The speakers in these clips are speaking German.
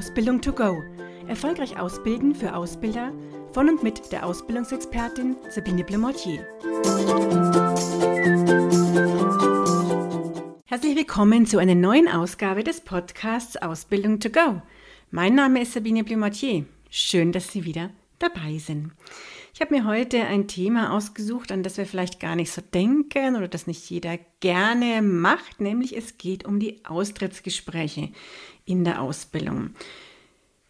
Ausbildung to go. Erfolgreich ausbilden für Ausbilder von und mit der Ausbildungsexpertin Sabine Blemortier. Herzlich willkommen zu einer neuen Ausgabe des Podcasts Ausbildung to go. Mein Name ist Sabine Blemortier. Schön, dass Sie wieder dabei sind. Ich habe mir heute ein Thema ausgesucht, an das wir vielleicht gar nicht so denken oder das nicht jeder gerne macht, nämlich es geht um die Austrittsgespräche in der Ausbildung.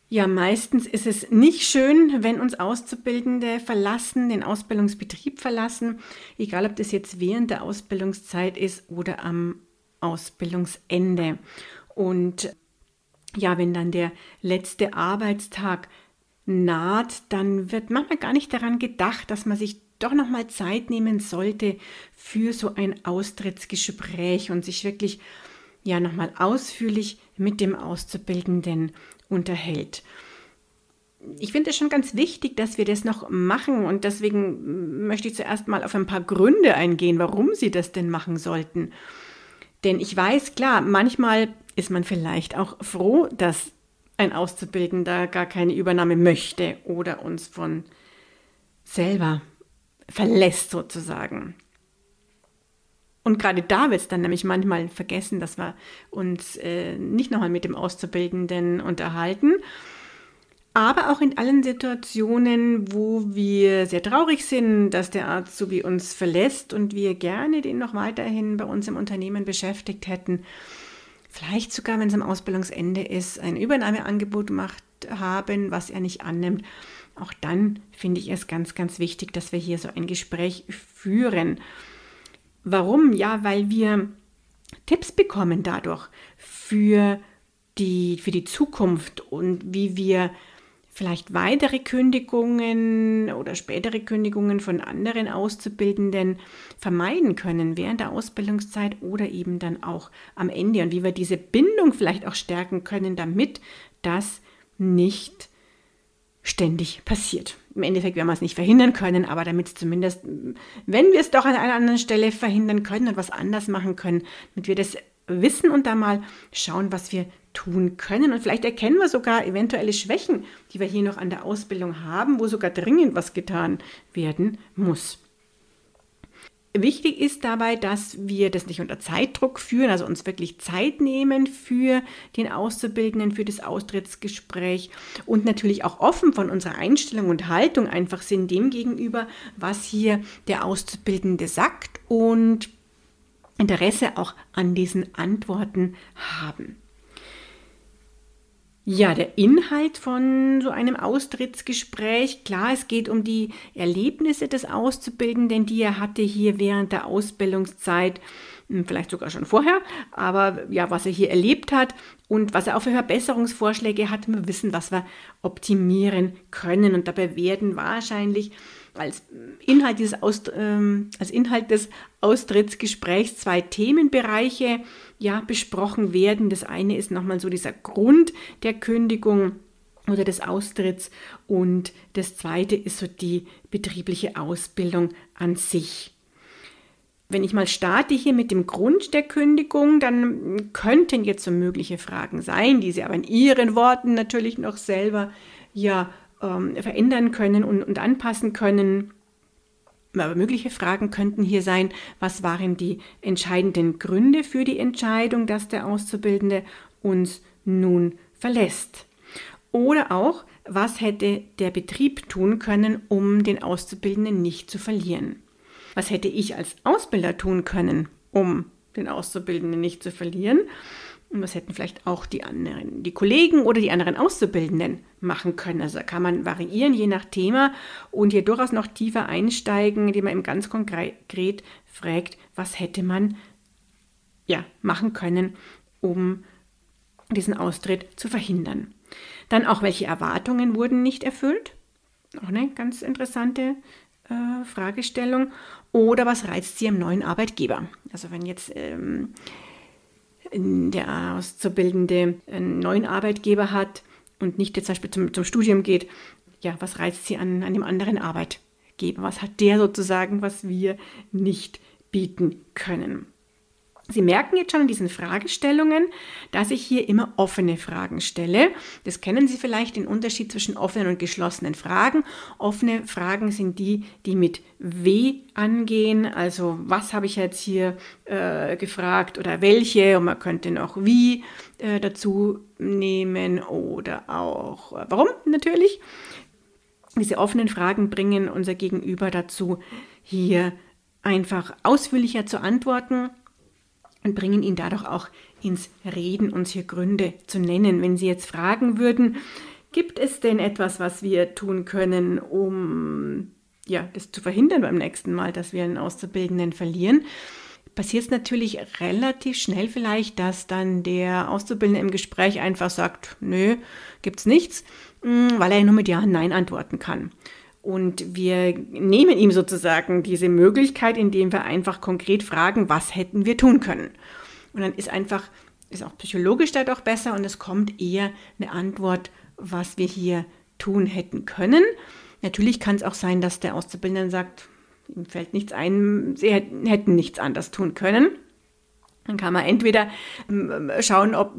Ja, meistens ist es nicht schön, wenn uns Auszubildende verlassen, den Ausbildungsbetrieb verlassen, egal ob das jetzt während der Ausbildungszeit ist oder am Ausbildungsende. Und ja, wenn dann der letzte Arbeitstag naht, dann wird manchmal gar nicht daran gedacht, dass man sich doch noch mal Zeit nehmen sollte für so ein Austrittsgespräch und sich wirklich ja noch mal ausführlich mit dem Auszubildenden unterhält. Ich finde es schon ganz wichtig, dass wir das noch machen und deswegen möchte ich zuerst mal auf ein paar Gründe eingehen, warum Sie das denn machen sollten. Denn ich weiß, klar, manchmal ist man vielleicht auch froh, dass ein Auszubildender gar keine Übernahme möchte oder uns von selber verlässt sozusagen. Und gerade da wird es dann nämlich manchmal vergessen, dass wir uns äh, nicht nochmal mit dem Auszubildenden unterhalten. Aber auch in allen Situationen, wo wir sehr traurig sind, dass der Arzt so wie uns verlässt und wir gerne den noch weiterhin bei uns im Unternehmen beschäftigt hätten, vielleicht sogar, wenn es am Ausbildungsende ist, ein Übernahmeangebot gemacht haben, was er nicht annimmt. Auch dann finde ich es ganz, ganz wichtig, dass wir hier so ein Gespräch führen. Warum? Ja, weil wir Tipps bekommen dadurch für die, für die Zukunft und wie wir vielleicht weitere Kündigungen oder spätere Kündigungen von anderen Auszubildenden vermeiden können während der Ausbildungszeit oder eben dann auch am Ende und wie wir diese Bindung vielleicht auch stärken können, damit das nicht ständig passiert. Im Endeffekt werden wir es nicht verhindern können, aber damit es zumindest, wenn wir es doch an einer anderen Stelle verhindern können und was anders machen können, damit wir das wissen und da mal schauen, was wir tun können. Und vielleicht erkennen wir sogar eventuelle Schwächen, die wir hier noch an der Ausbildung haben, wo sogar dringend was getan werden muss. Wichtig ist dabei, dass wir das nicht unter Zeitdruck führen, also uns wirklich Zeit nehmen für den Auszubildenden, für das Austrittsgespräch und natürlich auch offen von unserer Einstellung und Haltung einfach sind dem gegenüber, was hier der Auszubildende sagt und Interesse auch an diesen Antworten haben. Ja, der Inhalt von so einem Austrittsgespräch, klar, es geht um die Erlebnisse des Auszubildenden, die er hatte hier während der Ausbildungszeit, hm, vielleicht sogar schon vorher, aber ja, was er hier erlebt hat und was er auch für Verbesserungsvorschläge hat, wir wissen, was wir optimieren können und dabei werden wahrscheinlich als Inhalt, dieses Aus, ähm, als Inhalt des Austrittsgesprächs zwei Themenbereiche ja, besprochen werden. Das eine ist nochmal so dieser Grund der Kündigung oder des Austritts und das zweite ist so die betriebliche Ausbildung an sich. Wenn ich mal starte hier mit dem Grund der Kündigung, dann könnten jetzt so mögliche Fragen sein, die Sie aber in Ihren Worten natürlich noch selber ja ähm, verändern können und, und anpassen können. Aber mögliche Fragen könnten hier sein, was waren die entscheidenden Gründe für die Entscheidung, dass der Auszubildende uns nun verlässt? Oder auch, was hätte der Betrieb tun können, um den Auszubildenden nicht zu verlieren? Was hätte ich als Ausbilder tun können, um den Auszubildenden nicht zu verlieren? Und was hätten vielleicht auch die anderen, die Kollegen oder die anderen Auszubildenden machen können. Also kann man variieren, je nach Thema und hier durchaus noch tiefer einsteigen, indem man eben ganz konkret fragt, was hätte man ja, machen können, um diesen Austritt zu verhindern. Dann auch, welche Erwartungen wurden nicht erfüllt? Auch eine ganz interessante äh, Fragestellung. Oder was reizt Sie am neuen Arbeitgeber? Also wenn jetzt ähm, der Auszubildende einen neuen Arbeitgeber hat und nicht jetzt zum Beispiel zum, zum Studium geht, ja, was reizt sie an, an dem anderen Arbeitgeber? Was hat der sozusagen, was wir nicht bieten können? Sie merken jetzt schon in diesen Fragestellungen, dass ich hier immer offene Fragen stelle. Das kennen Sie vielleicht, den Unterschied zwischen offenen und geschlossenen Fragen. Offene Fragen sind die, die mit W angehen. Also was habe ich jetzt hier äh, gefragt oder welche? Und man könnte noch wie äh, dazu nehmen oder auch äh, warum natürlich. Diese offenen Fragen bringen unser Gegenüber dazu, hier einfach ausführlicher zu antworten und bringen ihn dadurch auch ins Reden, uns hier Gründe zu nennen. Wenn Sie jetzt fragen würden, gibt es denn etwas, was wir tun können, um ja, das zu verhindern beim nächsten Mal, dass wir einen Auszubildenden verlieren? Passiert es natürlich relativ schnell vielleicht, dass dann der Auszubildende im Gespräch einfach sagt, nö, gibt's nichts, hm, weil er nur mit Ja und Nein antworten kann. Und wir nehmen ihm sozusagen diese Möglichkeit, indem wir einfach konkret fragen, was hätten wir tun können. Und dann ist einfach, ist auch psychologisch dadurch besser und es kommt eher eine Antwort, was wir hier tun hätten können. Natürlich kann es auch sein, dass der Auszubildende sagt, ihm fällt nichts ein, sie hätten nichts anders tun können. Dann kann man entweder ähm, schauen, ob,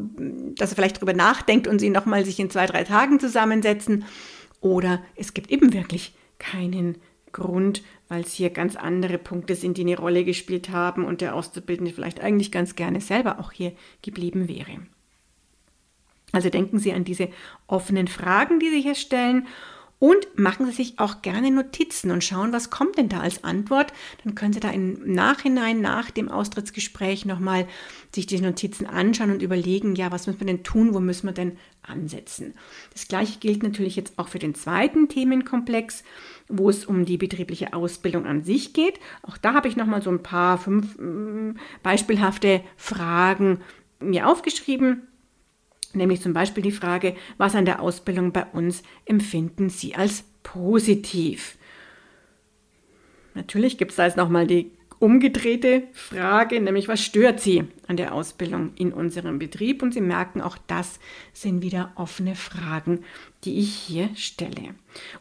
dass er vielleicht darüber nachdenkt und sie nochmal sich in zwei, drei Tagen zusammensetzen oder es gibt eben wirklich keinen Grund, weil es hier ganz andere Punkte sind, die eine Rolle gespielt haben und der Auszubildende vielleicht eigentlich ganz gerne selber auch hier geblieben wäre. Also denken Sie an diese offenen Fragen, die Sie hier stellen und machen Sie sich auch gerne Notizen und schauen, was kommt denn da als Antwort. Dann können Sie da im Nachhinein, nach dem Austrittsgespräch nochmal sich die Notizen anschauen und überlegen, ja, was müssen wir denn tun, wo müssen wir denn ansetzen. Das gleiche gilt natürlich jetzt auch für den zweiten Themenkomplex, wo es um die betriebliche Ausbildung an sich geht. Auch da habe ich nochmal so ein paar fünf mm, beispielhafte Fragen mir aufgeschrieben nämlich zum Beispiel die Frage, was an der Ausbildung bei uns empfinden Sie als positiv? Natürlich gibt es da jetzt nochmal die umgedrehte Frage, nämlich was stört Sie an der Ausbildung in unserem Betrieb? Und Sie merken, auch das sind wieder offene Fragen, die ich hier stelle.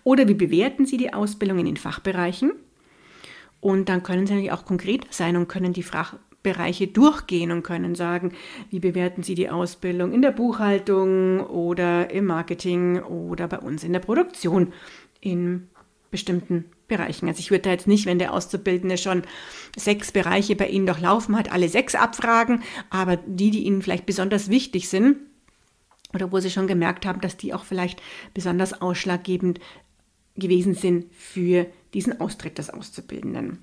Oder wie bewerten Sie die Ausbildung in den Fachbereichen? Und dann können Sie natürlich auch konkret sein und können die Fra Bereiche durchgehen und können sagen, wie bewerten Sie die Ausbildung in der Buchhaltung oder im Marketing oder bei uns in der Produktion in bestimmten Bereichen. Also ich würde da jetzt nicht, wenn der Auszubildende schon sechs Bereiche bei Ihnen durchlaufen hat, alle sechs abfragen, aber die, die Ihnen vielleicht besonders wichtig sind oder wo Sie schon gemerkt haben, dass die auch vielleicht besonders ausschlaggebend gewesen sind für diesen Austritt des Auszubildenden.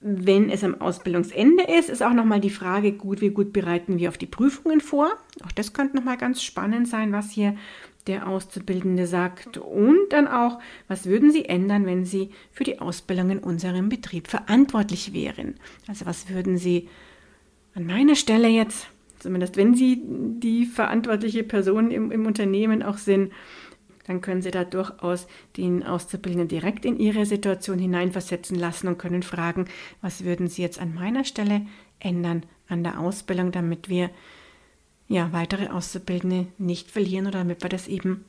Wenn es am Ausbildungsende ist, ist auch nochmal die Frage, gut, wie gut bereiten wir auf die Prüfungen vor? Auch das könnte nochmal ganz spannend sein, was hier der Auszubildende sagt. Und dann auch, was würden Sie ändern, wenn Sie für die Ausbildung in unserem Betrieb verantwortlich wären? Also was würden Sie an meiner Stelle jetzt, zumindest wenn Sie die verantwortliche Person im, im Unternehmen auch sind, dann können Sie da durchaus den Auszubildenden direkt in Ihre Situation hineinversetzen lassen und können fragen, was würden Sie jetzt an meiner Stelle ändern an der Ausbildung, damit wir ja, weitere Auszubildende nicht verlieren oder damit wir das eben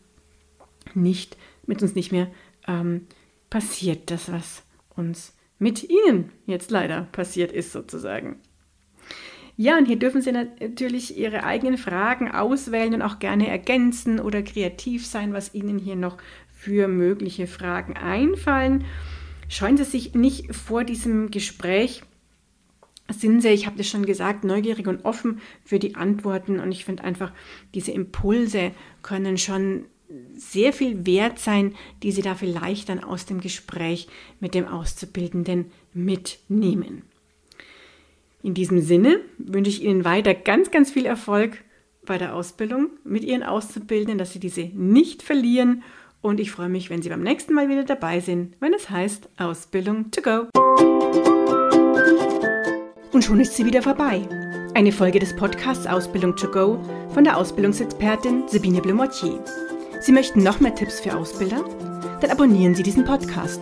nicht, mit uns nicht mehr ähm, passiert, das was uns mit Ihnen jetzt leider passiert ist sozusagen. Ja, und hier dürfen Sie natürlich Ihre eigenen Fragen auswählen und auch gerne ergänzen oder kreativ sein, was Ihnen hier noch für mögliche Fragen einfallen. Scheuen Sie sich nicht vor diesem Gespräch sind Sie, ich habe das schon gesagt, neugierig und offen für die Antworten. Und ich finde einfach, diese Impulse können schon sehr viel wert sein, die Sie da vielleicht dann aus dem Gespräch mit dem Auszubildenden mitnehmen. In diesem Sinne wünsche ich Ihnen weiter ganz, ganz viel Erfolg bei der Ausbildung mit Ihren Auszubildenden, dass Sie diese nicht verlieren. Und ich freue mich, wenn Sie beim nächsten Mal wieder dabei sind, wenn es heißt Ausbildung to go. Und schon ist sie wieder vorbei. Eine Folge des Podcasts Ausbildung to go von der Ausbildungsexpertin Sabine Blumortier. Sie möchten noch mehr Tipps für Ausbilder? Dann abonnieren Sie diesen Podcast.